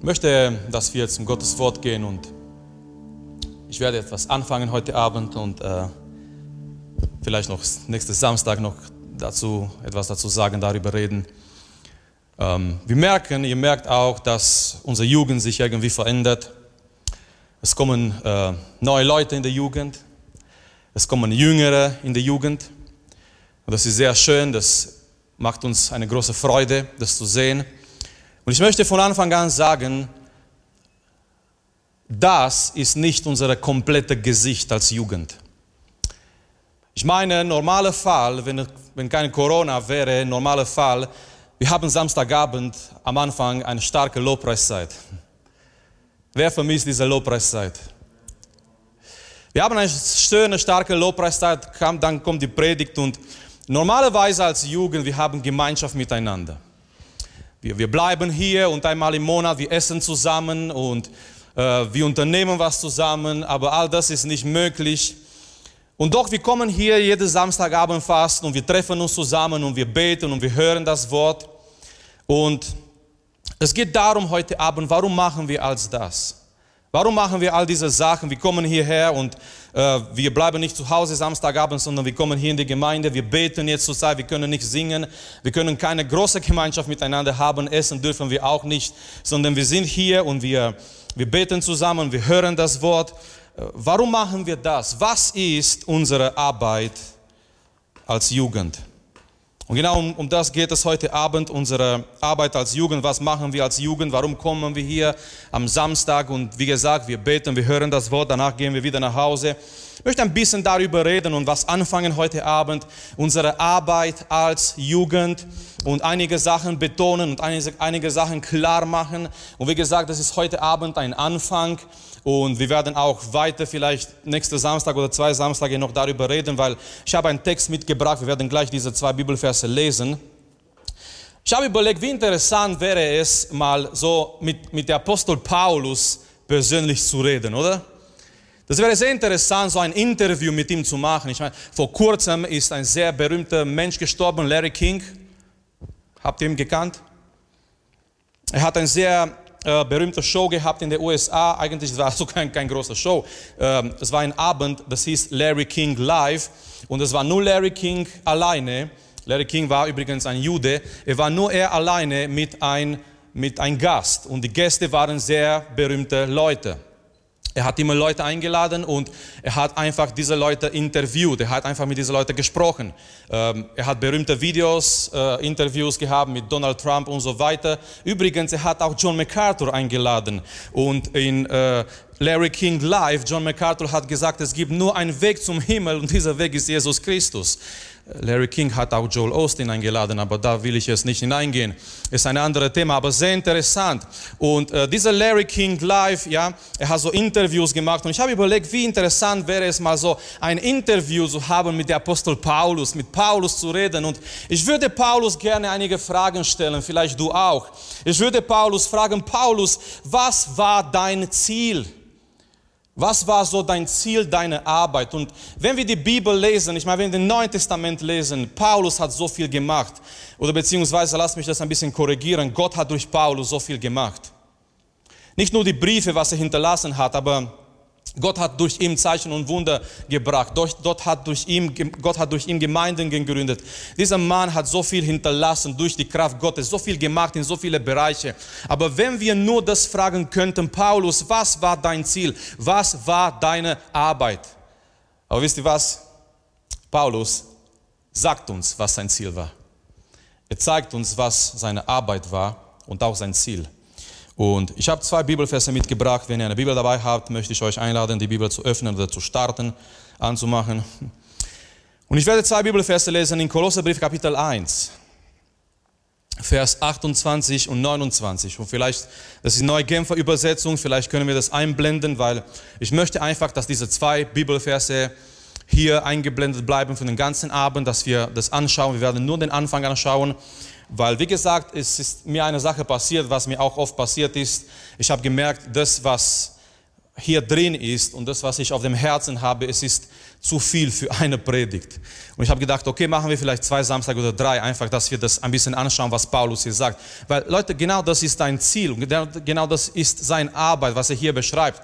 Ich möchte, dass wir zum Gottes Wort gehen und ich werde etwas anfangen heute Abend und äh, vielleicht noch nächsten Samstag noch dazu etwas dazu sagen, darüber reden. Ähm, wir merken, ihr merkt auch, dass unsere Jugend sich irgendwie verändert. Es kommen äh, neue Leute in der Jugend, es kommen Jüngere in der Jugend und das ist sehr schön, das macht uns eine große Freude, das zu sehen. Und ich möchte von Anfang an sagen, das ist nicht unser komplettes Gesicht als Jugend. Ich meine, normaler Fall, wenn, wenn kein Corona wäre, normaler Fall, wir haben Samstagabend am Anfang eine starke Lobpreiszeit. Wer vermisst diese Lobpreiszeit? Wir haben eine schöne, starke Lobpreiszeit, dann kommt die Predigt und Normalerweise als Jugend, wir haben Gemeinschaft miteinander. Wir, wir bleiben hier und einmal im Monat, wir essen zusammen und äh, wir unternehmen was zusammen, aber all das ist nicht möglich. Und doch, wir kommen hier jeden Samstagabend fast und wir treffen uns zusammen und wir beten und wir hören das Wort. Und es geht darum heute Abend, warum machen wir als das? Warum machen wir all diese Sachen? Wir kommen hierher und äh, wir bleiben nicht zu Hause Samstagabend, sondern wir kommen hier in die Gemeinde. Wir beten jetzt zur Zeit. Wir können nicht singen. Wir können keine große Gemeinschaft miteinander haben. Essen dürfen wir auch nicht, sondern wir sind hier und wir, wir beten zusammen. Wir hören das Wort. Äh, warum machen wir das? Was ist unsere Arbeit als Jugend? Und genau um, um, das geht es heute Abend, unsere Arbeit als Jugend. Was machen wir als Jugend? Warum kommen wir hier am Samstag? Und wie gesagt, wir beten, wir hören das Wort, danach gehen wir wieder nach Hause. Ich möchte ein bisschen darüber reden und was anfangen heute Abend. Unsere Arbeit als Jugend und einige Sachen betonen und einige, einige Sachen klar machen. Und wie gesagt, das ist heute Abend ein Anfang. Und wir werden auch weiter vielleicht nächsten Samstag oder zwei Samstage noch darüber reden, weil ich habe einen Text mitgebracht. Wir werden gleich diese zwei Bibelverse lesen. Ich habe überlegt, wie interessant wäre es, mal so mit, mit der Apostel Paulus persönlich zu reden, oder? Das wäre sehr interessant, so ein Interview mit ihm zu machen. Ich meine, vor kurzem ist ein sehr berühmter Mensch gestorben, Larry King. Habt ihr ihn gekannt? Er hat ein sehr äh, berühmte Show gehabt in den USA. Eigentlich war es so kein, kein großer Show. Ähm, es war ein Abend, das hieß Larry King Live. Und es war nur Larry King alleine. Larry King war übrigens ein Jude. Er war nur er alleine mit ein, mit ein Gast. Und die Gäste waren sehr berühmte Leute. Er hat immer Leute eingeladen und er hat einfach diese Leute interviewt. Er hat einfach mit diesen Leuten gesprochen. Ähm, er hat berühmte Videos, äh, Interviews gehabt mit Donald Trump und so weiter. Übrigens, er hat auch John MacArthur eingeladen. Und in äh, Larry King Live, John MacArthur hat gesagt, es gibt nur einen Weg zum Himmel und dieser Weg ist Jesus Christus. Larry King hat auch Joel Austin eingeladen, aber da will ich jetzt nicht hineingehen. Ist ein anderes Thema, aber sehr interessant. Und äh, dieser Larry King Live, ja, er hat so Interviews gemacht und ich habe überlegt, wie interessant wäre es mal so ein Interview zu haben mit dem Apostel Paulus, mit Paulus zu reden. Und ich würde Paulus gerne einige Fragen stellen, vielleicht du auch. Ich würde Paulus fragen, Paulus, was war dein Ziel? Was war so dein Ziel, deine Arbeit? Und wenn wir die Bibel lesen, ich meine, wenn wir den Neuen Testament lesen, Paulus hat so viel gemacht. Oder beziehungsweise, lass mich das ein bisschen korrigieren, Gott hat durch Paulus so viel gemacht. Nicht nur die Briefe, was er hinterlassen hat, aber Gott hat durch ihn Zeichen und Wunder gebracht. Gott hat, durch ihn, Gott hat durch ihn Gemeinden gegründet. Dieser Mann hat so viel hinterlassen durch die Kraft Gottes, so viel gemacht in so viele Bereiche. Aber wenn wir nur das fragen könnten, Paulus, was war dein Ziel? Was war deine Arbeit? Aber wisst ihr was? Paulus sagt uns, was sein Ziel war. Er zeigt uns, was seine Arbeit war und auch sein Ziel. Und ich habe zwei Bibelverse mitgebracht. Wenn ihr eine Bibel dabei habt, möchte ich euch einladen, die Bibel zu öffnen oder zu starten, anzumachen. Und ich werde zwei Bibelverse lesen in Kolosserbrief Kapitel 1, Vers 28 und 29. Und vielleicht, das ist die neue Genfer Übersetzung, vielleicht können wir das einblenden, weil ich möchte einfach, dass diese zwei Bibelverse hier eingeblendet bleiben für den ganzen Abend, dass wir das anschauen. Wir werden nur den Anfang anschauen. Weil, wie gesagt, es ist mir eine Sache passiert, was mir auch oft passiert ist. Ich habe gemerkt, das, was, hier drin ist und das, was ich auf dem Herzen habe, es ist zu viel für eine Predigt. Und ich habe gedacht, okay, machen wir vielleicht zwei Samstag oder drei, einfach, dass wir das ein bisschen anschauen, was Paulus hier sagt. Weil Leute, genau das ist dein Ziel und genau das ist seine Arbeit, was er hier beschreibt.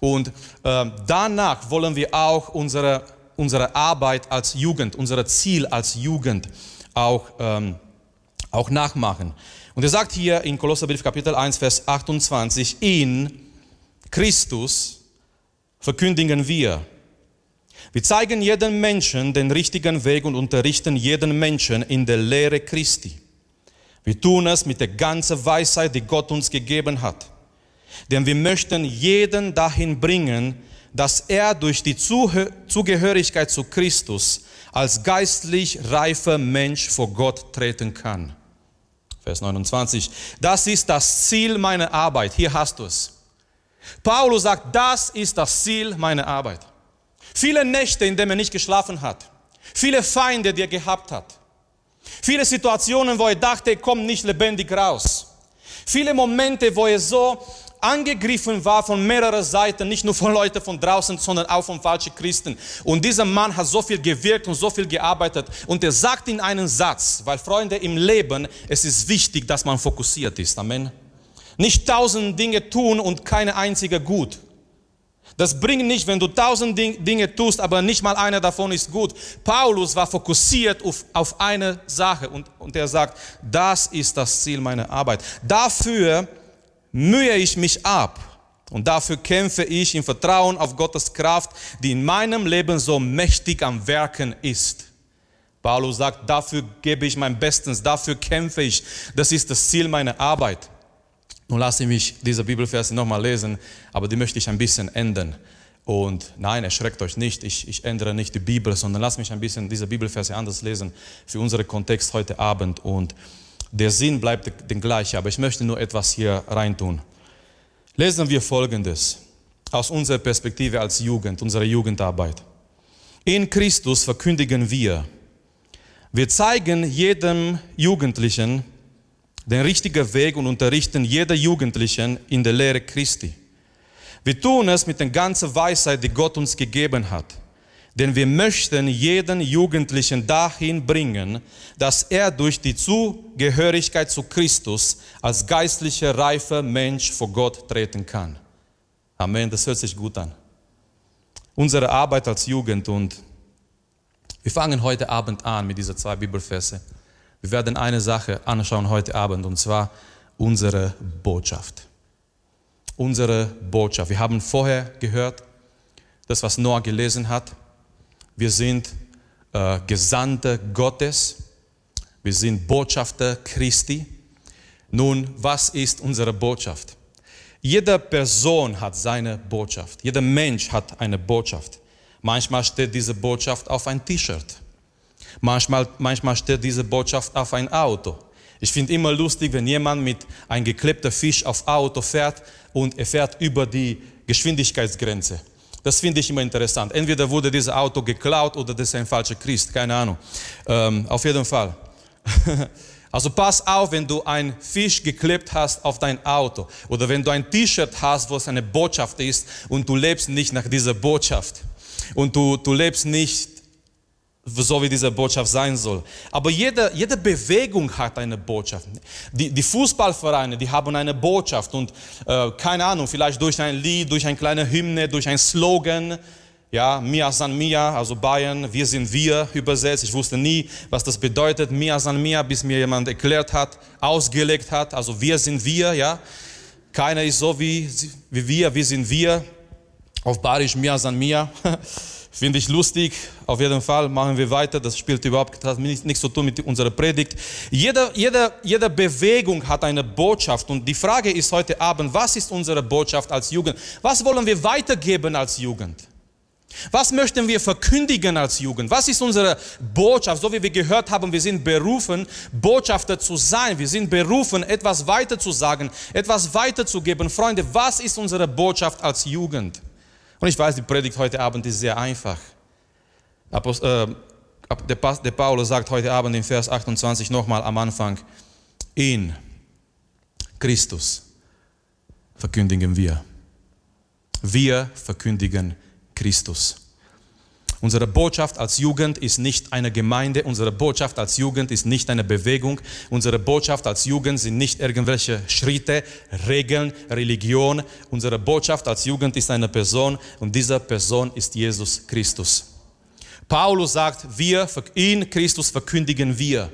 Und äh, danach wollen wir auch unsere, unsere Arbeit als Jugend, unser Ziel als Jugend auch, ähm, auch nachmachen. Und er sagt hier in Kolosserbrief Kapitel 1, Vers 28, in Christus verkündigen wir. Wir zeigen jedem Menschen den richtigen Weg und unterrichten jeden Menschen in der Lehre Christi. Wir tun es mit der ganzen Weisheit, die Gott uns gegeben hat. Denn wir möchten jeden dahin bringen, dass er durch die Zugehörigkeit zu Christus als geistlich reifer Mensch vor Gott treten kann. Vers 29. Das ist das Ziel meiner Arbeit. Hier hast du es. Paulus sagt, das ist das Ziel meiner Arbeit. Viele Nächte, in denen er nicht geschlafen hat. Viele Feinde, die er gehabt hat. Viele Situationen, wo er dachte, er kommt nicht lebendig raus. Viele Momente, wo er so angegriffen war von mehreren Seiten, nicht nur von Leuten von draußen, sondern auch von falschen Christen. Und dieser Mann hat so viel gewirkt und so viel gearbeitet. Und er sagt in einen Satz, weil Freunde im Leben, es ist wichtig, dass man fokussiert ist. Amen. Nicht tausend Dinge tun und keine einzige gut. Das bringt nicht, wenn du tausend Dinge tust, aber nicht mal einer davon ist gut. Paulus war fokussiert auf, auf eine Sache und, und er sagt, das ist das Ziel meiner Arbeit. Dafür mühe ich mich ab und dafür kämpfe ich im Vertrauen auf Gottes Kraft, die in meinem Leben so mächtig am Werken ist. Paulus sagt, dafür gebe ich mein Bestes, dafür kämpfe ich. Das ist das Ziel meiner Arbeit. Nun lasse ich mich diese Bibelverse nochmal lesen, aber die möchte ich ein bisschen ändern. Und nein, erschreckt euch nicht, ich, ich ändere nicht die Bibel, sondern lass mich ein bisschen diese Bibelverse anders lesen für unseren Kontext heute Abend. Und der Sinn bleibt den gleichen, aber ich möchte nur etwas hier reintun. Lesen wir Folgendes aus unserer Perspektive als Jugend, unserer Jugendarbeit. In Christus verkündigen wir, wir zeigen jedem Jugendlichen, den richtigen Weg und unterrichten jeder Jugendlichen in der Lehre Christi. Wir tun es mit der ganzen Weisheit, die Gott uns gegeben hat. Denn wir möchten jeden Jugendlichen dahin bringen, dass er durch die Zugehörigkeit zu Christus als geistlicher, reifer Mensch vor Gott treten kann. Amen, das hört sich gut an. Unsere Arbeit als Jugend und wir fangen heute Abend an mit diesen zwei Bibelverse. Wir werden eine Sache anschauen heute Abend und zwar unsere Botschaft. Unsere Botschaft. Wir haben vorher gehört, das, was Noah gelesen hat. Wir sind äh, Gesandte Gottes. Wir sind Botschafter Christi. Nun, was ist unsere Botschaft? Jede Person hat seine Botschaft. Jeder Mensch hat eine Botschaft. Manchmal steht diese Botschaft auf ein T-Shirt. Manchmal, manchmal steht diese Botschaft auf ein Auto. Ich finde immer lustig, wenn jemand mit einem geklebten Fisch auf Auto fährt und er fährt über die Geschwindigkeitsgrenze. Das finde ich immer interessant. Entweder wurde dieses Auto geklaut oder das ist ein falscher Christ, keine Ahnung. Ähm, auf jeden Fall. Also pass auf, wenn du ein Fisch geklebt hast auf dein Auto oder wenn du ein T-Shirt hast, wo es eine Botschaft ist und du lebst nicht nach dieser Botschaft und du, du lebst nicht so wie diese Botschaft sein soll. Aber jede, jede Bewegung hat eine Botschaft. Die, die Fußballvereine, die haben eine Botschaft und äh, keine Ahnung, vielleicht durch ein Lied, durch eine kleine Hymne, durch ein Slogan. Ja, Mia San Mia, also Bayern, wir sind wir übersetzt. Ich wusste nie, was das bedeutet. Mia San Mia, bis mir jemand erklärt hat, ausgelegt hat. Also wir sind wir, ja. Keiner ist so wie, wie wir, wir sind wir. Auf Barisch Mia San Mia. Finde ich lustig. Auf jeden Fall machen wir weiter. Das spielt überhaupt hat nichts zu tun mit unserer Predigt. Jede, jede, jede Bewegung hat eine Botschaft. Und die Frage ist heute Abend, was ist unsere Botschaft als Jugend? Was wollen wir weitergeben als Jugend? Was möchten wir verkündigen als Jugend? Was ist unsere Botschaft? So wie wir gehört haben, wir sind berufen, Botschafter zu sein. Wir sind berufen, etwas weiter zu sagen, etwas weiterzugeben. Freunde, was ist unsere Botschaft als Jugend? Und ich weiß, die Predigt heute Abend ist sehr einfach. Äh, der Paulus sagt heute Abend in Vers 28 nochmal am Anfang, in Christus verkündigen wir. Wir verkündigen Christus. Unsere Botschaft als Jugend ist nicht eine Gemeinde, unsere Botschaft als Jugend ist nicht eine Bewegung, unsere Botschaft als Jugend sind nicht irgendwelche Schritte, Regeln, Religion. Unsere Botschaft als Jugend ist eine Person und diese Person ist Jesus Christus. Paulus sagt, wir, in Christus verkündigen wir.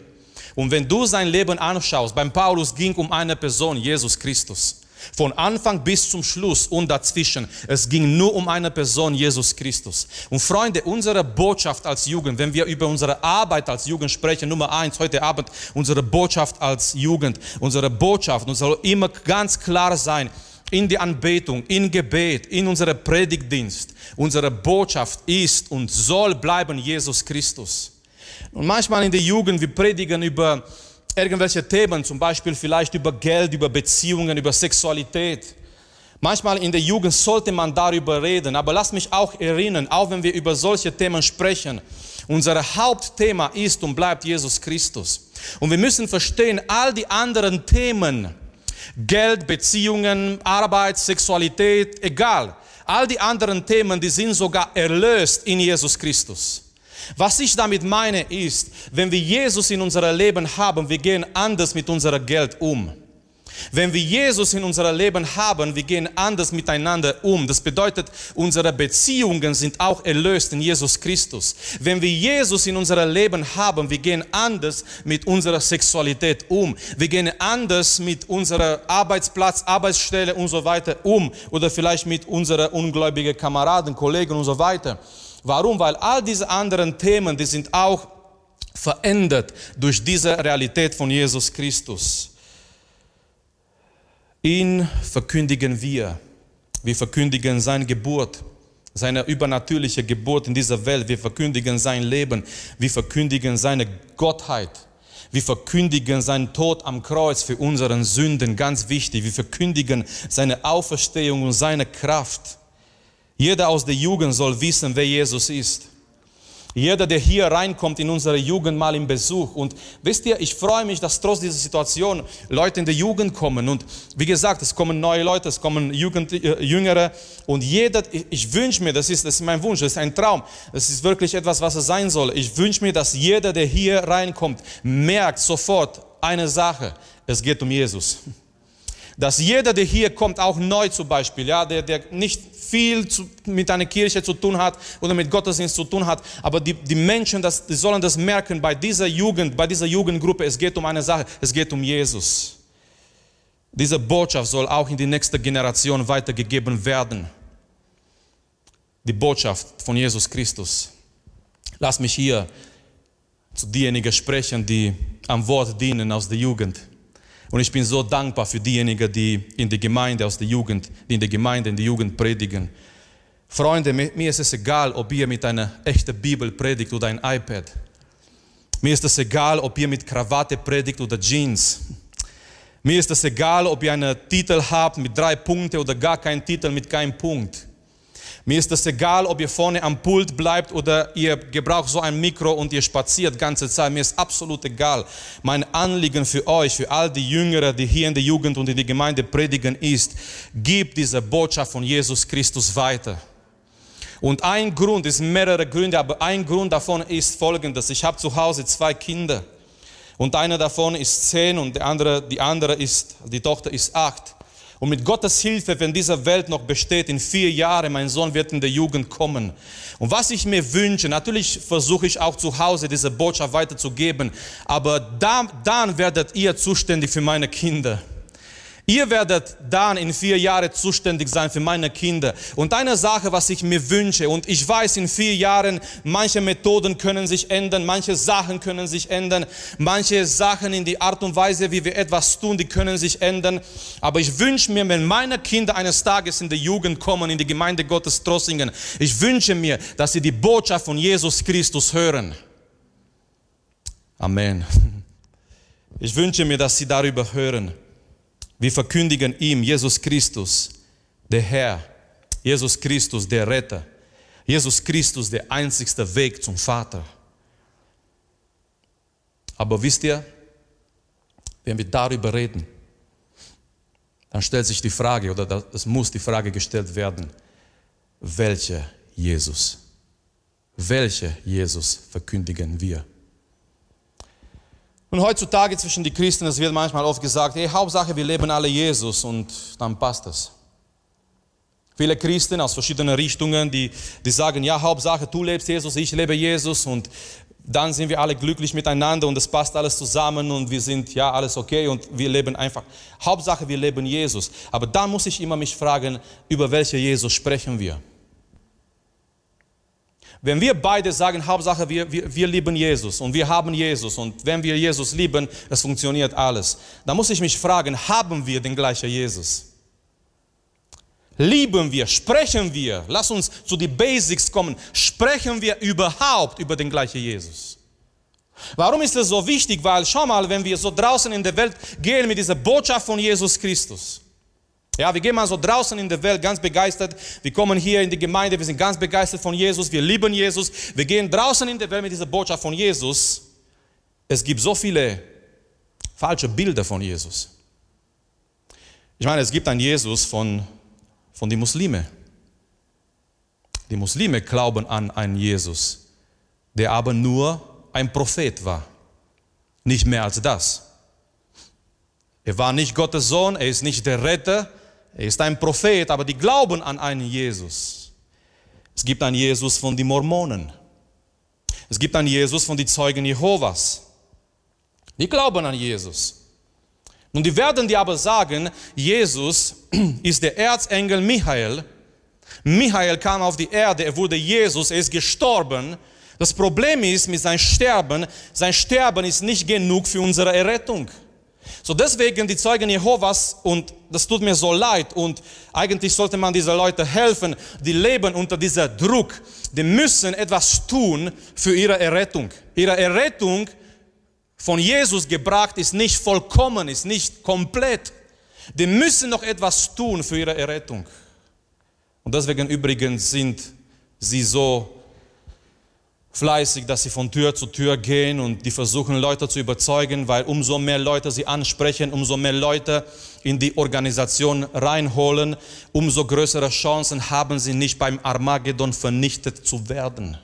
Und wenn du sein Leben anschaust, beim Paulus ging um eine Person, Jesus Christus. Von Anfang bis zum Schluss und dazwischen. Es ging nur um eine Person, Jesus Christus. Und Freunde, unsere Botschaft als Jugend, wenn wir über unsere Arbeit als Jugend sprechen, Nummer eins heute Abend, unsere Botschaft als Jugend, unsere Botschaft, und soll immer ganz klar sein, in die Anbetung, in Gebet, in unserem Predigtdienst. Unsere Botschaft ist und soll bleiben Jesus Christus. Und manchmal in der Jugend, wir predigen über irgendwelche Themen, zum Beispiel vielleicht über Geld, über Beziehungen, über Sexualität. Manchmal in der Jugend sollte man darüber reden, aber lass mich auch erinnern, auch wenn wir über solche Themen sprechen, unser Hauptthema ist und bleibt Jesus Christus. Und wir müssen verstehen, all die anderen Themen, Geld, Beziehungen, Arbeit, Sexualität, egal, all die anderen Themen, die sind sogar erlöst in Jesus Christus. Was ich damit meine ist, wenn wir Jesus in unserem Leben haben, wir gehen anders mit unserem Geld um. Wenn wir Jesus in unserem Leben haben, wir gehen anders miteinander um. Das bedeutet, unsere Beziehungen sind auch erlöst in Jesus Christus. Wenn wir Jesus in unserem Leben haben, wir gehen anders mit unserer Sexualität um. Wir gehen anders mit unserer Arbeitsplatz, Arbeitsstelle und so weiter um. Oder vielleicht mit unseren ungläubigen Kameraden, Kollegen und so weiter. Warum? Weil all diese anderen Themen, die sind auch verändert durch diese Realität von Jesus Christus. Ihn verkündigen wir. Wir verkündigen seine Geburt, seine übernatürliche Geburt in dieser Welt. Wir verkündigen sein Leben. Wir verkündigen seine Gottheit. Wir verkündigen seinen Tod am Kreuz für unseren Sünden, ganz wichtig. Wir verkündigen seine Auferstehung und seine Kraft. Jeder aus der Jugend soll wissen, wer Jesus ist. Jeder, der hier reinkommt in unsere Jugend mal im Besuch. Und wisst ihr, ich freue mich, dass trotz dieser Situation Leute in der Jugend kommen. Und wie gesagt, es kommen neue Leute, es kommen Jugend, äh, Jüngere. Und jeder, ich, ich wünsche mir, das ist, das ist mein Wunsch, das ist ein Traum. Das ist wirklich etwas, was es sein soll. Ich wünsche mir, dass jeder, der hier reinkommt, merkt sofort eine Sache. Es geht um Jesus. Dass jeder, der hier kommt, auch neu zum Beispiel, ja, der, der nicht viel zu, mit einer Kirche zu tun hat oder mit Gottesdienst zu tun hat, aber die, die Menschen, das, die sollen das merken bei dieser Jugend, bei dieser Jugendgruppe, es geht um eine Sache, es geht um Jesus. Diese Botschaft soll auch in die nächste Generation weitergegeben werden. Die Botschaft von Jesus Christus. Lass mich hier zu denjenigen sprechen, die am Wort dienen aus der Jugend. Und ich bin so dankbar für diejenigen, die in der Gemeinde aus der Jugend, die in der Gemeinde, in der Jugend predigen. Freunde, mir ist es egal, ob ihr mit einer echten Bibel predigt oder ein iPad. Mir ist es egal, ob ihr mit Krawatte predigt oder Jeans. Mir ist es egal, ob ihr einen Titel habt mit drei Punkten oder gar keinen Titel mit keinem Punkt. Mir ist es egal, ob ihr vorne am Pult bleibt oder ihr gebraucht so ein Mikro und ihr spaziert ganze Zeit. Mir ist absolut egal. Mein Anliegen für euch, für all die Jüngere, die hier in der Jugend und in der Gemeinde predigen, ist, gib diese Botschaft von Jesus Christus weiter. Und ein Grund, es sind mehrere Gründe, aber ein Grund davon ist folgendes. Ich habe zu Hause zwei Kinder. Und einer davon ist zehn und die andere, die andere ist, die Tochter ist acht. Und mit Gottes Hilfe, wenn diese Welt noch besteht, in vier Jahren, mein Sohn wird in der Jugend kommen. Und was ich mir wünsche, natürlich versuche ich auch zu Hause diese Botschaft weiterzugeben, aber dann, dann werdet ihr zuständig für meine Kinder. Ihr werdet dann in vier Jahren zuständig sein für meine Kinder. Und eine Sache, was ich mir wünsche, und ich weiß, in vier Jahren, manche Methoden können sich ändern, manche Sachen können sich ändern, manche Sachen in die Art und Weise, wie wir etwas tun, die können sich ändern. Aber ich wünsche mir, wenn meine Kinder eines Tages in die Jugend kommen, in die Gemeinde Gottes Trossingen, ich wünsche mir, dass sie die Botschaft von Jesus Christus hören. Amen. Ich wünsche mir, dass sie darüber hören. Wir verkündigen ihm, Jesus Christus, der Herr, Jesus Christus, der Retter, Jesus Christus, der einzigste Weg zum Vater. Aber wisst ihr, wenn wir darüber reden, dann stellt sich die Frage, oder es muss die Frage gestellt werden, welche Jesus? Welche Jesus verkündigen wir? Und heutzutage zwischen die Christen, es wird manchmal oft gesagt, hey, Hauptsache wir leben alle Jesus und dann passt es. Viele Christen aus verschiedenen Richtungen, die, die sagen, ja, Hauptsache du lebst Jesus, ich lebe Jesus und dann sind wir alle glücklich miteinander und es passt alles zusammen und wir sind, ja, alles okay und wir leben einfach. Hauptsache wir leben Jesus. Aber dann muss ich immer mich fragen, über welche Jesus sprechen wir? Wenn wir beide sagen, Hauptsache wir, wir, wir lieben Jesus und wir haben Jesus und wenn wir Jesus lieben, es funktioniert alles, dann muss ich mich fragen, haben wir den gleichen Jesus? Lieben wir, sprechen wir, lass uns zu den Basics kommen, sprechen wir überhaupt über den gleichen Jesus? Warum ist das so wichtig? Weil schau mal, wenn wir so draußen in der Welt gehen mit dieser Botschaft von Jesus Christus, ja, wir gehen mal so draußen in der Welt ganz begeistert. Wir kommen hier in die Gemeinde, wir sind ganz begeistert von Jesus, wir lieben Jesus. Wir gehen draußen in der Welt mit dieser Botschaft von Jesus. Es gibt so viele falsche Bilder von Jesus. Ich meine, es gibt einen Jesus von, von den Muslimen. Die Muslime glauben an einen Jesus, der aber nur ein Prophet war. Nicht mehr als das. Er war nicht Gottes Sohn, er ist nicht der Retter, er ist ein Prophet, aber die glauben an einen Jesus. Es gibt einen Jesus von den Mormonen. Es gibt einen Jesus von den Zeugen Jehovas. Die glauben an Jesus. Nun, die werden dir aber sagen, Jesus ist der Erzengel Michael. Michael kam auf die Erde, er wurde Jesus, er ist gestorben. Das Problem ist mit seinem Sterben, sein Sterben ist nicht genug für unsere Errettung. So deswegen die Zeugen Jehovas und das tut mir so leid und eigentlich sollte man diese Leute helfen, die leben unter dieser Druck, die müssen etwas tun für ihre Errettung. Ihre Errettung von Jesus gebracht ist nicht vollkommen, ist nicht komplett. Die müssen noch etwas tun für ihre Errettung. Und deswegen übrigens sind sie so fleißig, dass sie von Tür zu Tür gehen und die versuchen Leute zu überzeugen, weil umso mehr Leute sie ansprechen, umso mehr Leute in die Organisation reinholen, umso größere Chancen haben sie nicht beim Armageddon vernichtet zu werden.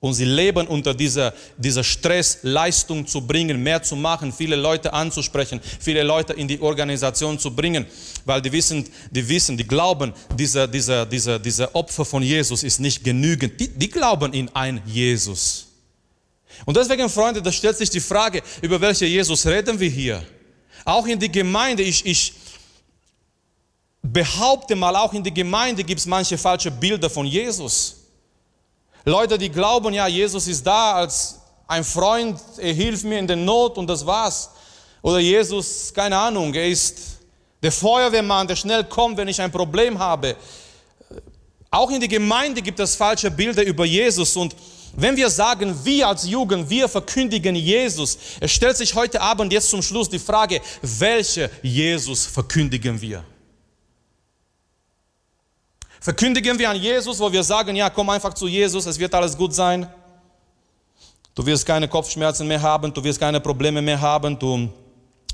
Und sie leben unter dieser, dieser Stress, Leistung zu bringen, mehr zu machen, viele Leute anzusprechen, viele Leute in die Organisation zu bringen, weil die wissen, die wissen, die glauben, dieser, dieser, dieser, dieser Opfer von Jesus ist nicht genügend. Die, die glauben in ein Jesus. Und deswegen, Freunde, da stellt sich die Frage, über welche Jesus reden wir hier? Auch in die Gemeinde, ich, ich behaupte mal, auch in die Gemeinde gibt es manche falsche Bilder von Jesus. Leute, die glauben, ja, Jesus ist da als ein Freund, er hilft mir in der Not und das war's. Oder Jesus, keine Ahnung, er ist der Feuerwehrmann, der schnell kommt, wenn ich ein Problem habe. Auch in der Gemeinde gibt es falsche Bilder über Jesus und wenn wir sagen, wir als Jugend, wir verkündigen Jesus, es stellt sich heute Abend jetzt zum Schluss die Frage, welche Jesus verkündigen wir? Verkündigen wir an Jesus, wo wir sagen, ja, komm einfach zu Jesus, es wird alles gut sein. Du wirst keine Kopfschmerzen mehr haben, du wirst keine Probleme mehr haben, du,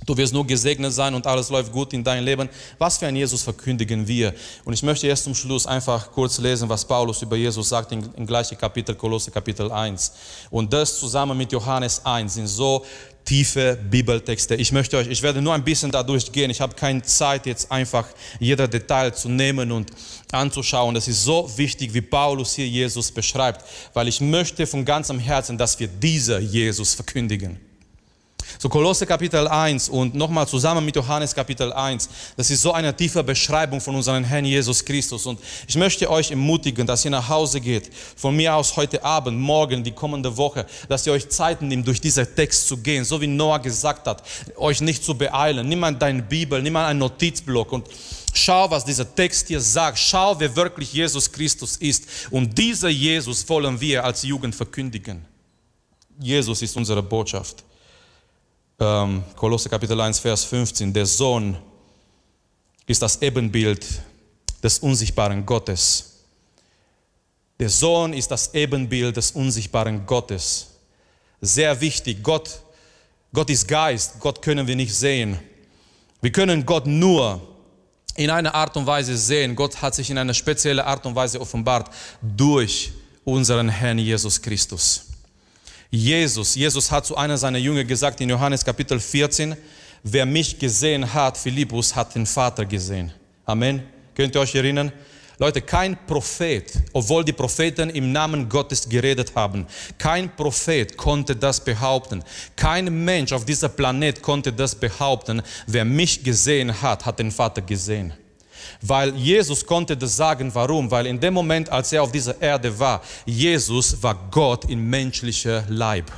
du wirst nur gesegnet sein und alles läuft gut in deinem Leben. Was für ein Jesus verkündigen wir? Und ich möchte erst zum Schluss einfach kurz lesen, was Paulus über Jesus sagt im, im gleichen Kapitel, Kolosse Kapitel 1. Und das zusammen mit Johannes 1 sind so tiefe Bibeltexte. Ich möchte euch, ich werde nur ein bisschen dadurch gehen. Ich habe keine Zeit, jetzt einfach jeder Detail zu nehmen und anzuschauen. Es ist so wichtig, wie Paulus hier Jesus beschreibt, weil ich möchte von ganzem Herzen, dass wir dieser Jesus verkündigen. So Kolosse Kapitel 1 und nochmal zusammen mit Johannes Kapitel 1. Das ist so eine tiefe Beschreibung von unserem Herrn Jesus Christus. Und ich möchte euch ermutigen, dass ihr nach Hause geht, von mir aus heute Abend, morgen, die kommende Woche, dass ihr euch Zeit nehmt, durch diesen Text zu gehen, so wie Noah gesagt hat, euch nicht zu beeilen. Nimm mal deine Bibel, nimm mal einen Notizblock und Schau, was dieser Text hier sagt. Schau, wer wirklich Jesus Christus ist. Und dieser Jesus wollen wir als Jugend verkündigen. Jesus ist unsere Botschaft ähm, Kolosse Kapitel 1, Vers 15, der Sohn ist das Ebenbild des unsichtbaren Gottes. Der Sohn ist das Ebenbild des unsichtbaren Gottes. Sehr wichtig, Gott, Gott ist Geist, Gott können wir nicht sehen. Wir können Gott nur in einer Art und Weise sehen. Gott hat sich in einer speziellen Art und Weise offenbart durch unseren Herrn Jesus Christus. Jesus, Jesus hat zu einer seiner Jünger gesagt in Johannes Kapitel 14, wer mich gesehen hat, Philippus, hat den Vater gesehen. Amen. Könnt ihr euch erinnern? Leute, kein Prophet, obwohl die Propheten im Namen Gottes geredet haben, kein Prophet konnte das behaupten. Kein Mensch auf dieser Planet konnte das behaupten. Wer mich gesehen hat, hat den Vater gesehen. Weil Jesus konnte das sagen. Warum? Weil in dem Moment, als er auf dieser Erde war, Jesus war Gott in menschlicher Leib.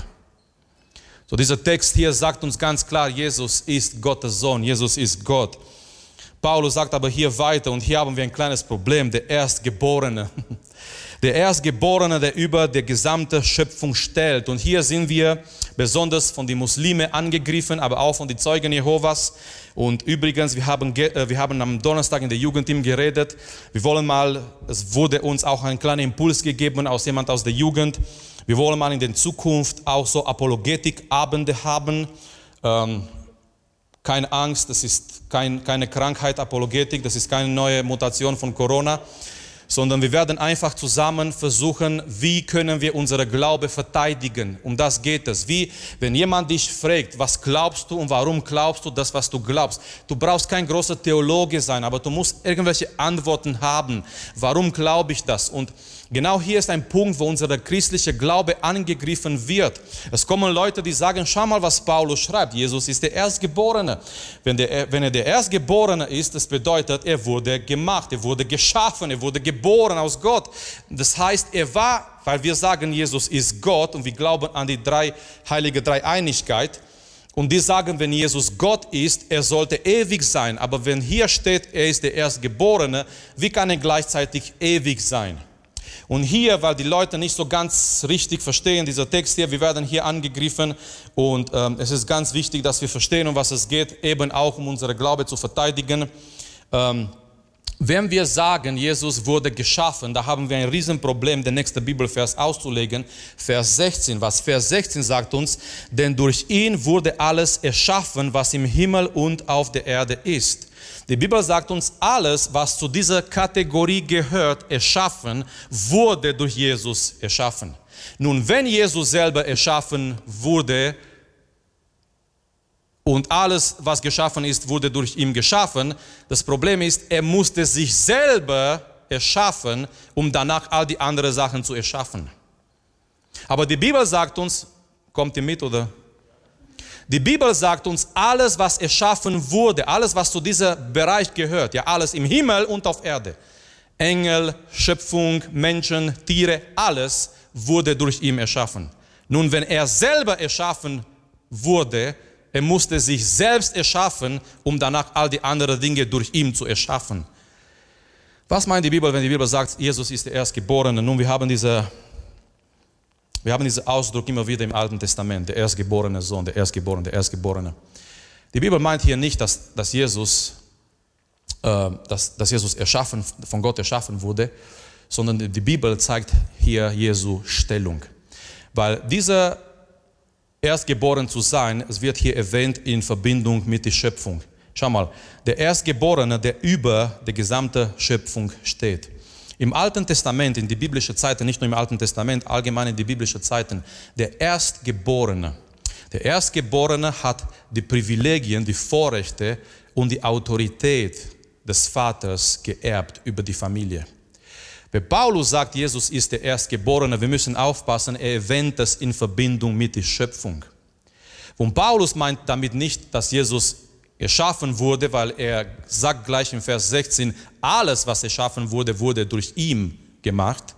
So dieser Text hier sagt uns ganz klar, Jesus ist Gottes Sohn, Jesus ist Gott. Paulus sagt aber hier weiter, und hier haben wir ein kleines Problem, der Erstgeborene. Der Erstgeborene, der über die gesamte Schöpfung stellt. Und hier sind wir besonders von den Muslimen angegriffen, aber auch von den Zeugen Jehovas. Und übrigens, wir haben, äh, wir haben am Donnerstag in der Jugendteam geredet. Wir wollen mal, es wurde uns auch ein kleiner Impuls gegeben aus jemand aus der Jugend. Wir wollen mal in der Zukunft auch so Apologetikabende haben. Ähm, keine Angst, das ist kein, keine Krankheit, Apologetik, das ist keine neue Mutation von Corona, sondern wir werden einfach zusammen versuchen, wie können wir unsere Glaube verteidigen. Um das geht es. Wie, wenn jemand dich fragt, was glaubst du und warum glaubst du das, was du glaubst. Du brauchst kein großer Theologe sein, aber du musst irgendwelche Antworten haben. Warum glaube ich das? Und Genau hier ist ein Punkt, wo unser christlicher Glaube angegriffen wird. Es kommen Leute, die sagen, schau mal, was Paulus schreibt. Jesus ist der Erstgeborene. Wenn, der, wenn er der Erstgeborene ist, das bedeutet, er wurde gemacht, er wurde geschaffen, er wurde geboren aus Gott. Das heißt, er war, weil wir sagen, Jesus ist Gott und wir glauben an die drei, heilige Dreieinigkeit. Und die sagen, wenn Jesus Gott ist, er sollte ewig sein. Aber wenn hier steht, er ist der Erstgeborene, wie kann er gleichzeitig ewig sein? Und hier, weil die Leute nicht so ganz richtig verstehen, dieser Text hier, wir werden hier angegriffen und ähm, es ist ganz wichtig, dass wir verstehen, um was es geht, eben auch um unsere Glaube zu verteidigen. Ähm, wenn wir sagen, Jesus wurde geschaffen, da haben wir ein Riesenproblem, den nächsten Bibelvers auszulegen. Vers 16, was Vers 16 sagt uns, denn durch ihn wurde alles erschaffen, was im Himmel und auf der Erde ist die Bibel sagt uns, alles, was zu dieser Kategorie gehört, erschaffen, wurde durch Jesus erschaffen. Nun, wenn Jesus selber erschaffen wurde und alles, was geschaffen ist, wurde durch ihn geschaffen, das Problem ist, er musste sich selber erschaffen, um danach all die anderen Sachen zu erschaffen. Aber die Bibel sagt uns, kommt ihr mit oder die Bibel sagt uns, alles, was erschaffen wurde, alles, was zu diesem Bereich gehört, ja, alles im Himmel und auf Erde, Engel, Schöpfung, Menschen, Tiere, alles wurde durch ihn erschaffen. Nun, wenn er selber erschaffen wurde, er musste sich selbst erschaffen, um danach all die anderen Dinge durch ihn zu erschaffen. Was meint die Bibel, wenn die Bibel sagt, Jesus ist der Erstgeborene? Nun, wir haben diese wir haben diesen Ausdruck immer wieder im Alten Testament, der erstgeborene Sohn, der Erstgeborene, der Erstgeborene. Die Bibel meint hier nicht, dass, dass, Jesus, äh, dass, dass Jesus erschaffen, von Gott erschaffen wurde, sondern die Bibel zeigt hier Jesu Stellung. Weil dieser Erstgeboren zu sein, es wird hier erwähnt in Verbindung mit der Schöpfung. Schau mal, der Erstgeborene, der über der gesamte Schöpfung steht. Im Alten Testament, in die biblische Zeiten, nicht nur im Alten Testament, allgemein in die biblische Zeiten, der Erstgeborene, der Erstgeborene hat die Privilegien, die Vorrechte und die Autorität des Vaters geerbt über die Familie. Wenn Paulus sagt, Jesus ist der Erstgeborene, wir müssen aufpassen, er erwähnt das in Verbindung mit der Schöpfung. Und Paulus meint damit nicht, dass Jesus erschaffen wurde, weil er sagt gleich im Vers 16, alles, was erschaffen wurde, wurde durch ihn gemacht.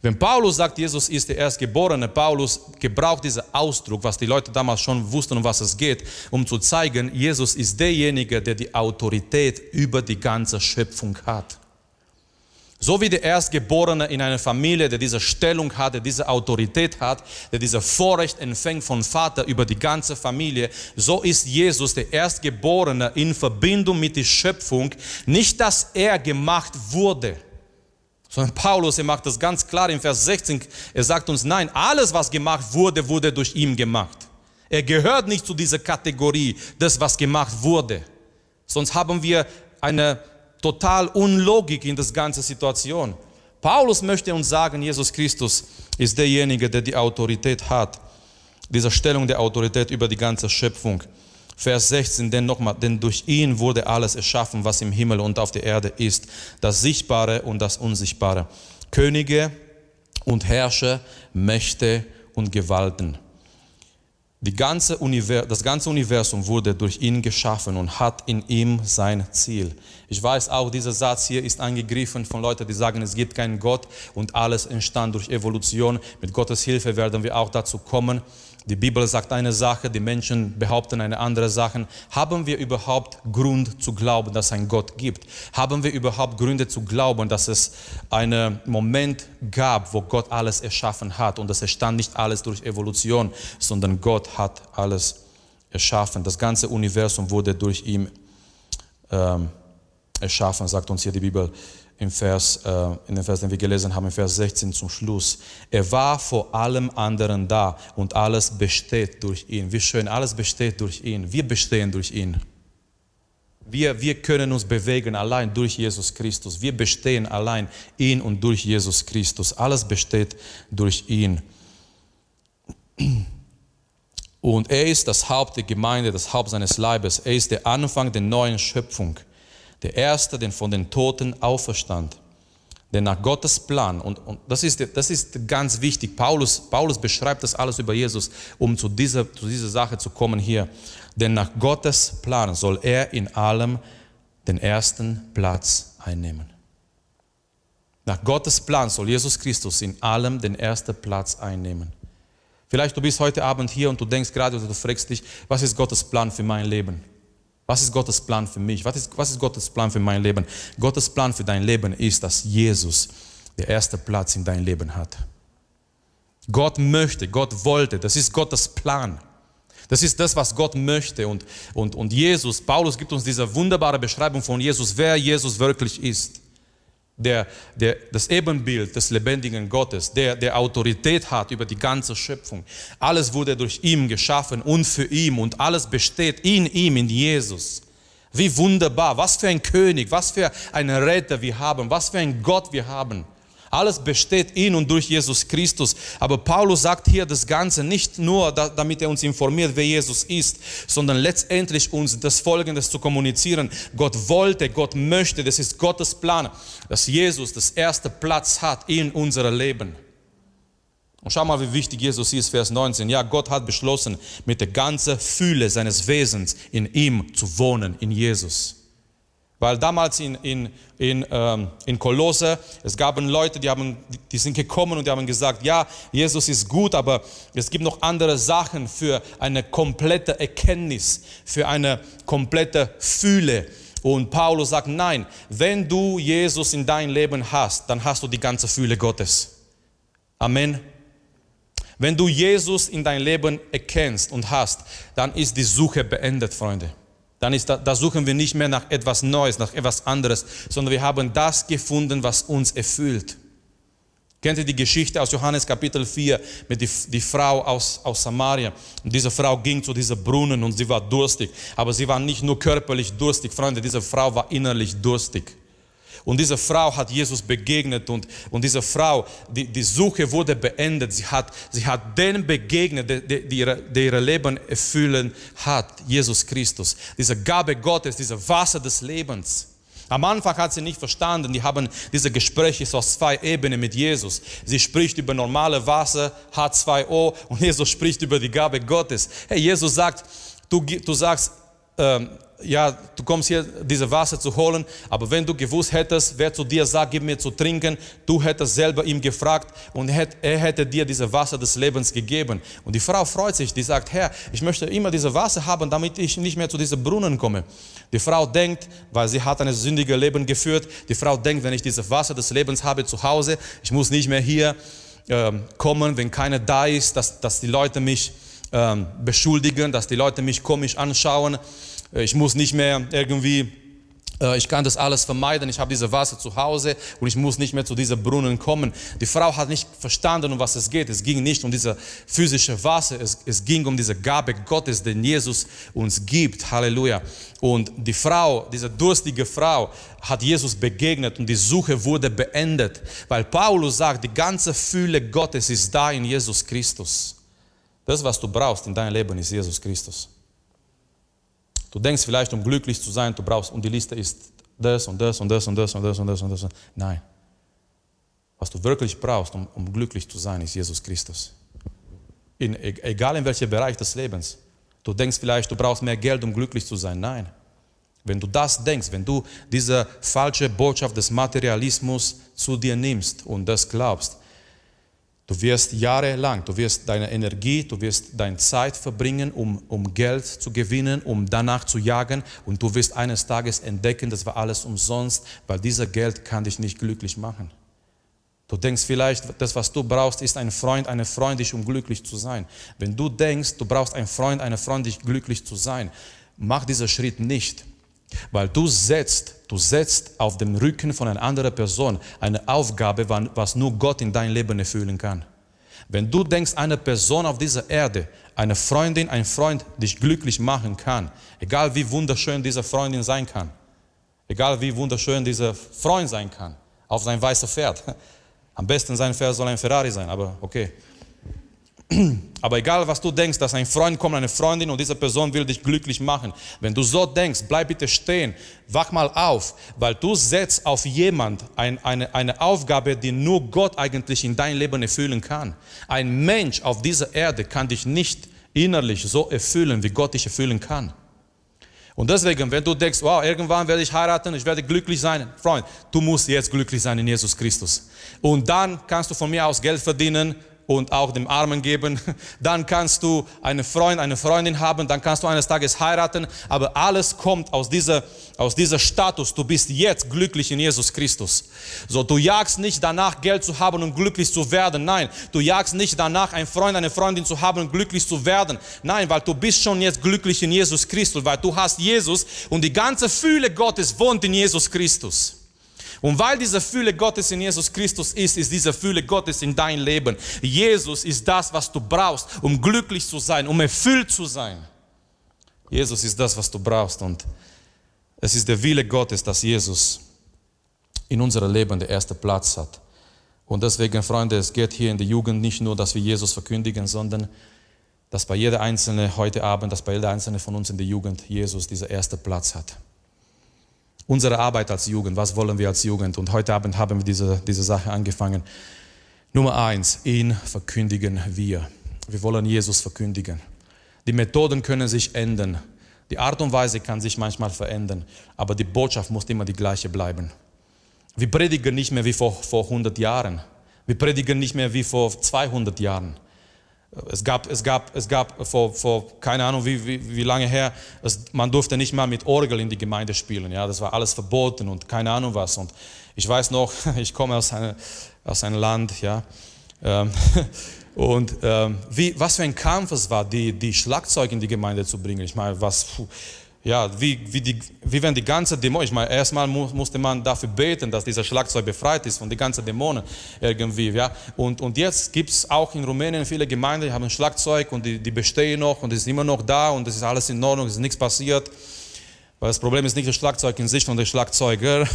Wenn Paulus sagt, Jesus ist der Erstgeborene, Paulus gebraucht diesen Ausdruck, was die Leute damals schon wussten, um was es geht, um zu zeigen, Jesus ist derjenige, der die Autorität über die ganze Schöpfung hat. So wie der Erstgeborene in einer Familie, der diese Stellung hat, der diese Autorität hat, der diese Vorrecht empfängt von Vater über die ganze Familie, so ist Jesus der Erstgeborene in Verbindung mit der Schöpfung. Nicht, dass er gemacht wurde, sondern Paulus, er macht das ganz klar im Vers 16. Er sagt uns, nein, alles, was gemacht wurde, wurde durch ihn gemacht. Er gehört nicht zu dieser Kategorie, das, was gemacht wurde. Sonst haben wir eine total Unlogik in das ganze Situation. Paulus möchte uns sagen, Jesus Christus ist derjenige, der die Autorität hat, diese Stellung der Autorität über die ganze Schöpfung. Vers 16, denn nochmal, denn durch ihn wurde alles erschaffen, was im Himmel und auf der Erde ist, das Sichtbare und das Unsichtbare. Könige und Herrscher, Mächte und Gewalten. Ganze das ganze Universum wurde durch ihn geschaffen und hat in ihm sein Ziel. Ich weiß auch, dieser Satz hier ist angegriffen von Leuten, die sagen, es gibt keinen Gott und alles entstand durch Evolution. Mit Gottes Hilfe werden wir auch dazu kommen. Die Bibel sagt eine Sache, die Menschen behaupten eine andere Sache. Haben wir überhaupt Grund zu glauben, dass es einen Gott gibt? Haben wir überhaupt Gründe zu glauben, dass es einen Moment gab, wo Gott alles erschaffen hat und es entstand nicht alles durch Evolution, sondern Gott hat alles erschaffen. Das ganze Universum wurde durch ihn ähm, erschaffen, sagt uns hier die Bibel im Vers, äh, in dem Vers, den wir gelesen haben, im Vers 16 zum Schluss. Er war vor allem anderen da und alles besteht durch ihn. Wie schön, alles besteht durch ihn. Wir bestehen durch ihn. Wir, wir können uns bewegen allein durch Jesus Christus. Wir bestehen allein in und durch Jesus Christus. Alles besteht durch ihn. Und er ist das Haupt der Gemeinde, das Haupt seines Leibes. Er ist der Anfang der neuen Schöpfung der Erste, der von den Toten auferstand. Denn nach Gottes Plan, und, und das, ist, das ist ganz wichtig, Paulus, Paulus beschreibt das alles über Jesus, um zu dieser, zu dieser Sache zu kommen hier. Denn nach Gottes Plan soll er in allem den ersten Platz einnehmen. Nach Gottes Plan soll Jesus Christus in allem den ersten Platz einnehmen. Vielleicht du bist heute Abend hier und du denkst gerade oder du fragst dich, was ist Gottes Plan für mein Leben? Was ist Gottes Plan für mich? Was ist, was ist Gottes Plan für mein Leben? Gottes Plan für dein Leben ist, dass Jesus der erste Platz in dein Leben hat. Gott möchte, Gott wollte, das ist Gottes Plan. Das ist das, was Gott möchte. Und, und, und Jesus, Paulus gibt uns diese wunderbare Beschreibung von Jesus, wer Jesus wirklich ist der, der das Ebenbild des lebendigen Gottes, der, der Autorität hat über die ganze Schöpfung. Alles wurde durch ihn geschaffen und für ihn und alles besteht in ihm, in Jesus. Wie wunderbar, was für ein König, was für einen Retter wir haben, was für ein Gott wir haben. Alles besteht in und durch Jesus Christus. Aber Paulus sagt hier das Ganze nicht nur, damit er uns informiert, wer Jesus ist, sondern letztendlich uns das Folgendes zu kommunizieren. Gott wollte, Gott möchte, das ist Gottes Plan, dass Jesus das erste Platz hat in unserem Leben. Und schau mal, wie wichtig Jesus ist, Vers 19. Ja, Gott hat beschlossen, mit der ganzen Fülle seines Wesens in ihm zu wohnen, in Jesus. Weil damals in, in, in, ähm, in Kolosse, es gab Leute, die, haben, die sind gekommen und die haben gesagt, ja, Jesus ist gut, aber es gibt noch andere Sachen für eine komplette Erkenntnis, für eine komplette Fühle. Und Paulus sagt, nein, wenn du Jesus in dein Leben hast, dann hast du die ganze Fühle Gottes. Amen. Wenn du Jesus in dein Leben erkennst und hast, dann ist die Suche beendet, Freunde dann ist da, da suchen wir nicht mehr nach etwas Neues, nach etwas anderes, sondern wir haben das gefunden, was uns erfüllt. Kennt ihr die Geschichte aus Johannes Kapitel 4 mit die, die Frau aus, aus Samaria? Und diese Frau ging zu diesem Brunnen und sie war durstig. Aber sie war nicht nur körperlich durstig, Freunde, diese Frau war innerlich durstig. Und diese Frau hat Jesus begegnet und, und diese Frau, die, die Suche wurde beendet. Sie hat, sie hat den begegnet, der, der, der, ihr Leben erfüllen hat, Jesus Christus. Diese Gabe Gottes, diese Wasser des Lebens. Am Anfang hat sie nicht verstanden, die haben diese Gespräche so aus zwei Ebenen mit Jesus. Sie spricht über normale Wasser, H2O und Jesus spricht über die Gabe Gottes. Hey, Jesus sagt, du, du sagst, ähm, ja, du kommst hier diese Wasser zu holen, aber wenn du gewusst hättest, wer zu dir sagt, gib mir zu trinken, du hättest selber ihm gefragt und er hätte dir diese Wasser des Lebens gegeben. Und die Frau freut sich, die sagt, Herr, ich möchte immer diese Wasser haben, damit ich nicht mehr zu diesem Brunnen komme. Die Frau denkt, weil sie hat ein sündiges Leben geführt, die Frau denkt, wenn ich dieses Wasser des Lebens habe zu Hause, ich muss nicht mehr hier ähm, kommen, wenn keiner da ist, dass, dass die Leute mich ähm, beschuldigen, dass die Leute mich komisch anschauen. Ich muss nicht mehr irgendwie äh, ich kann das alles vermeiden, ich habe diese Wasser zu Hause und ich muss nicht mehr zu diesem Brunnen kommen. Die Frau hat nicht verstanden, um was es geht. Es ging nicht um diese physische Wasser, es, es ging um diese Gabe Gottes, den Jesus uns gibt. Halleluja. Und die Frau, diese durstige Frau, hat Jesus begegnet und die Suche wurde beendet, weil Paulus sagt, die ganze Fülle Gottes ist da in Jesus Christus. Das, was du brauchst in deinem Leben, ist Jesus Christus. Du denkst vielleicht, um glücklich zu sein, du brauchst, und die Liste ist das und das und das und das und das und das und das. Nein. Was du wirklich brauchst, um, um glücklich zu sein, ist Jesus Christus. In, e, egal in welchem Bereich des Lebens. Du denkst vielleicht, du brauchst mehr Geld, um glücklich zu sein. Nein. Wenn du das denkst, wenn du diese falsche Botschaft des Materialismus zu dir nimmst und das glaubst, Du wirst jahrelang, du wirst deine Energie, du wirst deine Zeit verbringen, um, um Geld zu gewinnen, um danach zu jagen und du wirst eines Tages entdecken, das war alles umsonst, weil dieser Geld kann dich nicht glücklich machen. Du denkst vielleicht, das, was du brauchst, ist ein Freund, eine Freundin, um glücklich zu sein. Wenn du denkst, du brauchst einen Freund, eine Freundin, glücklich zu sein, mach diesen Schritt nicht. Weil du setzt, du setzt auf dem Rücken von einer anderen Person eine Aufgabe, was nur Gott in dein Leben erfüllen kann. Wenn du denkst, eine Person auf dieser Erde, eine Freundin, ein Freund dich glücklich machen kann, egal wie wunderschön diese Freundin sein kann, egal wie wunderschön dieser Freund sein kann, auf sein weißes Pferd. Am besten sein Pferd soll ein Ferrari sein, aber okay. Aber egal, was du denkst, dass ein Freund kommt, eine Freundin und diese Person will dich glücklich machen. Wenn du so denkst, bleib bitte stehen, wach mal auf, weil du setzt auf jemand ein, eine, eine Aufgabe, die nur Gott eigentlich in dein Leben erfüllen kann. Ein Mensch auf dieser Erde kann dich nicht innerlich so erfüllen, wie Gott dich erfüllen kann. Und deswegen, wenn du denkst, wow, irgendwann werde ich heiraten, ich werde glücklich sein, Freund, du musst jetzt glücklich sein in Jesus Christus. Und dann kannst du von mir aus Geld verdienen, und auch dem Armen geben. Dann kannst du einen Freund, eine Freundin haben, dann kannst du eines Tages heiraten. Aber alles kommt aus dieser, aus dieser Status. Du bist jetzt glücklich in Jesus Christus. So, du jagst nicht danach, Geld zu haben und glücklich zu werden. Nein, du jagst nicht danach, einen Freund, eine Freundin zu haben und glücklich zu werden. Nein, weil du bist schon jetzt glücklich in Jesus Christus, weil du hast Jesus und die ganze Fühle Gottes wohnt in Jesus Christus. Und weil diese Fülle Gottes in Jesus Christus ist, ist diese Fülle Gottes in dein Leben. Jesus ist das, was du brauchst, um glücklich zu sein, um erfüllt zu sein. Jesus ist das, was du brauchst. Und es ist der Wille Gottes, dass Jesus in unserem Leben der erste Platz hat. Und deswegen, Freunde, es geht hier in der Jugend nicht nur, dass wir Jesus verkündigen, sondern dass bei jeder Einzelne heute Abend, dass bei jeder Einzelne von uns in der Jugend Jesus dieser erste Platz hat. Unsere Arbeit als Jugend, was wollen wir als Jugend? Und heute Abend haben wir diese, diese Sache angefangen. Nummer eins, ihn verkündigen wir. Wir wollen Jesus verkündigen. Die Methoden können sich ändern. Die Art und Weise kann sich manchmal verändern, aber die Botschaft muss immer die gleiche bleiben. Wir predigen nicht mehr wie vor, vor 100 Jahren. Wir predigen nicht mehr wie vor 200 Jahren. Es gab, es gab, es gab vor, vor keine Ahnung wie, wie, wie lange her, es, man durfte nicht mal mit Orgel in die Gemeinde spielen. Ja, das war alles verboten und keine Ahnung was. Und ich weiß noch, ich komme aus, eine, aus einem Land, ja, ähm, und ähm, wie, was für ein Kampf es war, die, die Schlagzeug in die Gemeinde zu bringen. Ich meine, was, puh, ja, wie, wie, die, wie wenn die ganze Dämonen, ich meine, erstmal mu musste man dafür beten, dass dieser Schlagzeug befreit ist von den ganzen Dämonen irgendwie, ja. Und, und jetzt gibt es auch in Rumänien viele Gemeinden, die haben ein Schlagzeug und die, die bestehen noch und es ist immer noch da und es ist alles in Ordnung, es ist nichts passiert. Weil das Problem ist nicht das Schlagzeug in sich, sondern der Schlagzeuger.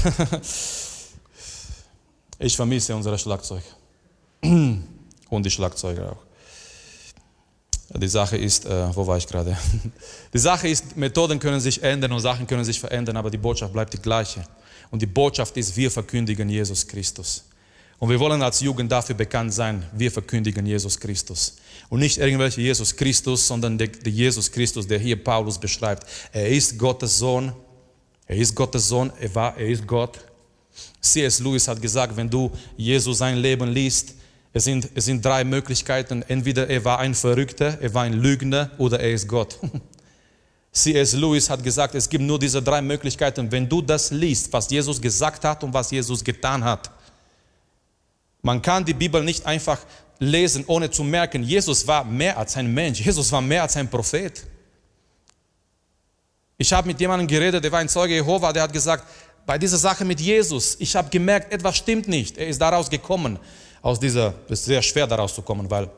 ich vermisse unser Schlagzeug. und die Schlagzeuger auch. Die Sache ist, äh, wo war ich gerade? Die Sache ist, Methoden können sich ändern und Sachen können sich verändern, aber die Botschaft bleibt die gleiche. Und die Botschaft ist, wir verkündigen Jesus Christus. Und wir wollen als Jugend dafür bekannt sein, wir verkündigen Jesus Christus. Und nicht irgendwelche Jesus Christus, sondern der, der Jesus Christus, der hier Paulus beschreibt. Er ist Gottes Sohn. Er ist Gottes Sohn. Er war, er ist Gott. C.S. Lewis hat gesagt, wenn du Jesus sein Leben liest, es sind, es sind drei Möglichkeiten. Entweder er war ein Verrückter, er war ein Lügner oder er ist Gott. C.S. Lewis hat gesagt, es gibt nur diese drei Möglichkeiten. Wenn du das liest, was Jesus gesagt hat und was Jesus getan hat. Man kann die Bibel nicht einfach lesen, ohne zu merken, Jesus war mehr als ein Mensch. Jesus war mehr als ein Prophet. Ich habe mit jemandem geredet, der war ein Zeuge Jehova, der hat gesagt, bei dieser Sache mit Jesus, ich habe gemerkt, etwas stimmt nicht. Er ist daraus gekommen, aus dieser, es ist sehr schwer daraus zu kommen, weil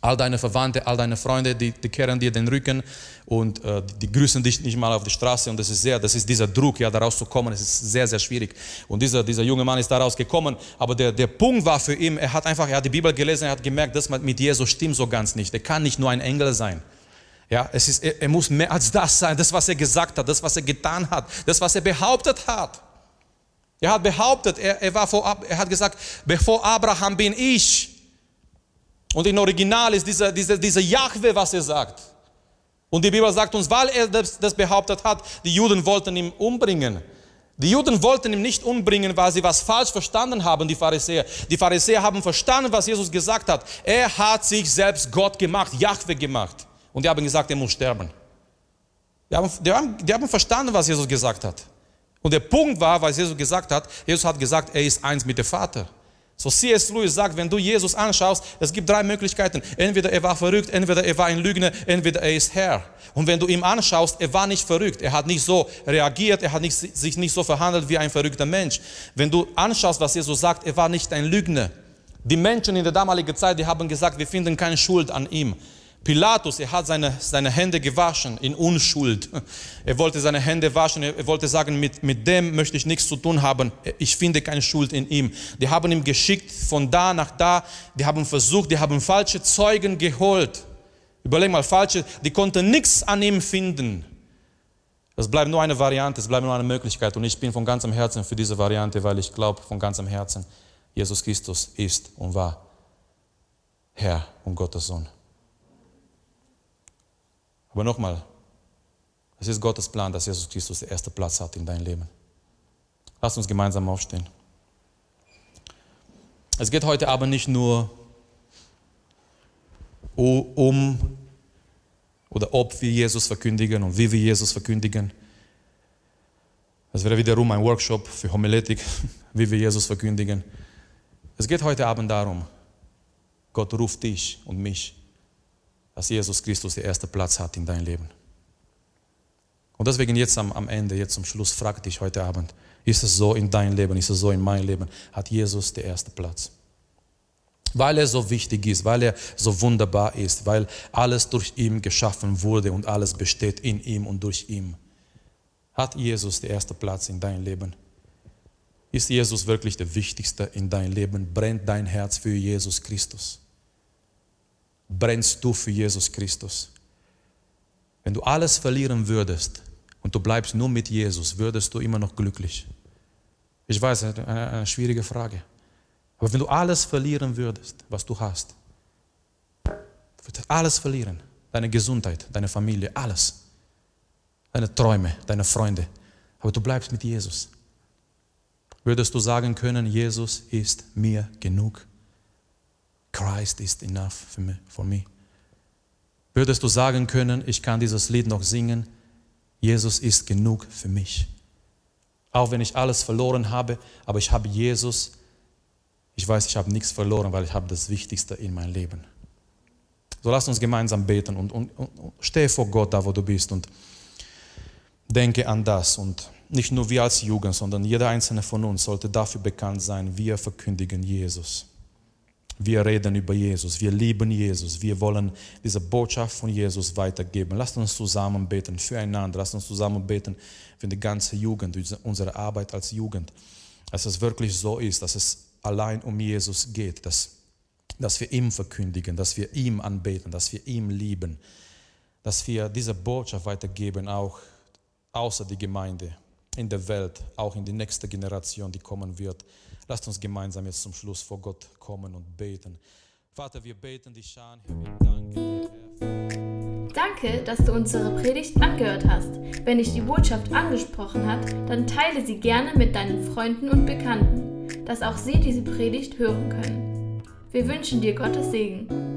all deine Verwandte, all deine Freunde, die, die kehren dir den Rücken und äh, die, grüßen dich nicht mal auf die Straße und das ist sehr, das ist dieser Druck, ja, daraus zu kommen, es ist sehr, sehr schwierig. Und dieser, dieser junge Mann ist daraus gekommen, aber der, der Punkt war für ihn, er hat einfach, er hat die Bibel gelesen, er hat gemerkt, das mit Jesus stimmt so ganz nicht. Er kann nicht nur ein Engel sein. Ja, es ist, er, er muss mehr als das sein, das, was er gesagt hat, das, was er getan hat, das, was er behauptet hat. Er hat behauptet, er, er, war vor, er hat gesagt, bevor Abraham bin ich. Und im Original ist dieser, dieser, dieser Jahwe, was er sagt. Und die Bibel sagt uns, weil er das, das behauptet hat, die Juden wollten ihn umbringen. Die Juden wollten ihn nicht umbringen, weil sie was falsch verstanden haben, die Pharisäer. Die Pharisäer haben verstanden, was Jesus gesagt hat. Er hat sich selbst Gott gemacht, Jahwe gemacht. Und die haben gesagt, er muss sterben. Die haben, die haben, die haben verstanden, was Jesus gesagt hat. Und der Punkt war, was Jesus gesagt hat, Jesus hat gesagt, er ist eins mit dem Vater. So C.S. Lewis sagt, wenn du Jesus anschaust, es gibt drei Möglichkeiten. Entweder er war verrückt, entweder er war ein Lügner, entweder er ist Herr. Und wenn du ihm anschaust, er war nicht verrückt. Er hat nicht so reagiert, er hat nicht, sich nicht so verhandelt wie ein verrückter Mensch. Wenn du anschaust, was Jesus sagt, er war nicht ein Lügner. Die Menschen in der damaligen Zeit, die haben gesagt, wir finden keine Schuld an ihm. Pilatus, er hat seine, seine Hände gewaschen in Unschuld. Er wollte seine Hände waschen, er wollte sagen, mit, mit dem möchte ich nichts zu tun haben. Ich finde keine Schuld in ihm. Die haben ihn geschickt von da nach da. Die haben versucht, die haben falsche Zeugen geholt. Überleg mal, falsche, die konnten nichts an ihm finden. Es bleibt nur eine Variante, es bleibt nur eine Möglichkeit. Und ich bin von ganzem Herzen für diese Variante, weil ich glaube von ganzem Herzen, Jesus Christus ist und war Herr und Gottes Sohn. Aber nochmal, es ist Gottes Plan, dass Jesus Christus der erste Platz hat in deinem Leben. Lass uns gemeinsam aufstehen. Es geht heute aber nicht nur um oder ob wir Jesus verkündigen und wie wir Jesus verkündigen. Es wäre wiederum ein Workshop für Homiletik, wie wir Jesus verkündigen. Es geht heute Abend darum, Gott ruft dich und mich dass Jesus Christus der erste Platz hat in deinem Leben. Und deswegen jetzt am, am Ende, jetzt zum Schluss, frag dich heute Abend, ist es so in deinem Leben, ist es so in meinem Leben, hat Jesus der erste Platz? Weil er so wichtig ist, weil er so wunderbar ist, weil alles durch ihn geschaffen wurde und alles besteht in ihm und durch ihn. Hat Jesus der erste Platz in deinem Leben? Ist Jesus wirklich der Wichtigste in deinem Leben? Brennt dein Herz für Jesus Christus? Brennst du für Jesus Christus. Wenn du alles verlieren würdest und du bleibst nur mit Jesus, würdest du immer noch glücklich? Ich weiß, eine, eine schwierige Frage. Aber wenn du alles verlieren würdest, was du hast, würdest alles verlieren, deine Gesundheit, deine Familie, alles, deine Träume, deine Freunde, aber du bleibst mit Jesus, würdest du sagen können, Jesus ist mir genug? Christ is enough for me, for me. Würdest du sagen können, ich kann dieses Lied noch singen, Jesus ist genug für mich. Auch wenn ich alles verloren habe, aber ich habe Jesus, ich weiß, ich habe nichts verloren, weil ich habe das Wichtigste in meinem Leben. So lass uns gemeinsam beten und, und, und steh vor Gott da, wo du bist und denke an das. Und nicht nur wir als Jugend, sondern jeder einzelne von uns sollte dafür bekannt sein, wir verkündigen Jesus. Wir reden über Jesus, wir lieben Jesus, wir wollen diese Botschaft von Jesus weitergeben. Lasst uns zusammen beten füreinander, lasst uns zusammen beten für die ganze Jugend, unsere Arbeit als Jugend. Dass es wirklich so ist, dass es allein um Jesus geht, dass, dass wir ihm verkündigen, dass wir ihm anbeten, dass wir ihm lieben, dass wir diese Botschaft weitergeben, auch außer die Gemeinde, in der Welt, auch in die nächste Generation, die kommen wird. Lasst uns gemeinsam jetzt zum Schluss vor Gott kommen und beten. Vater, wir beten dich dir, Herr. Danke, dass du unsere Predigt angehört hast. Wenn dich die Botschaft angesprochen hat, dann teile sie gerne mit deinen Freunden und Bekannten, dass auch sie diese Predigt hören können. Wir wünschen dir Gottes Segen.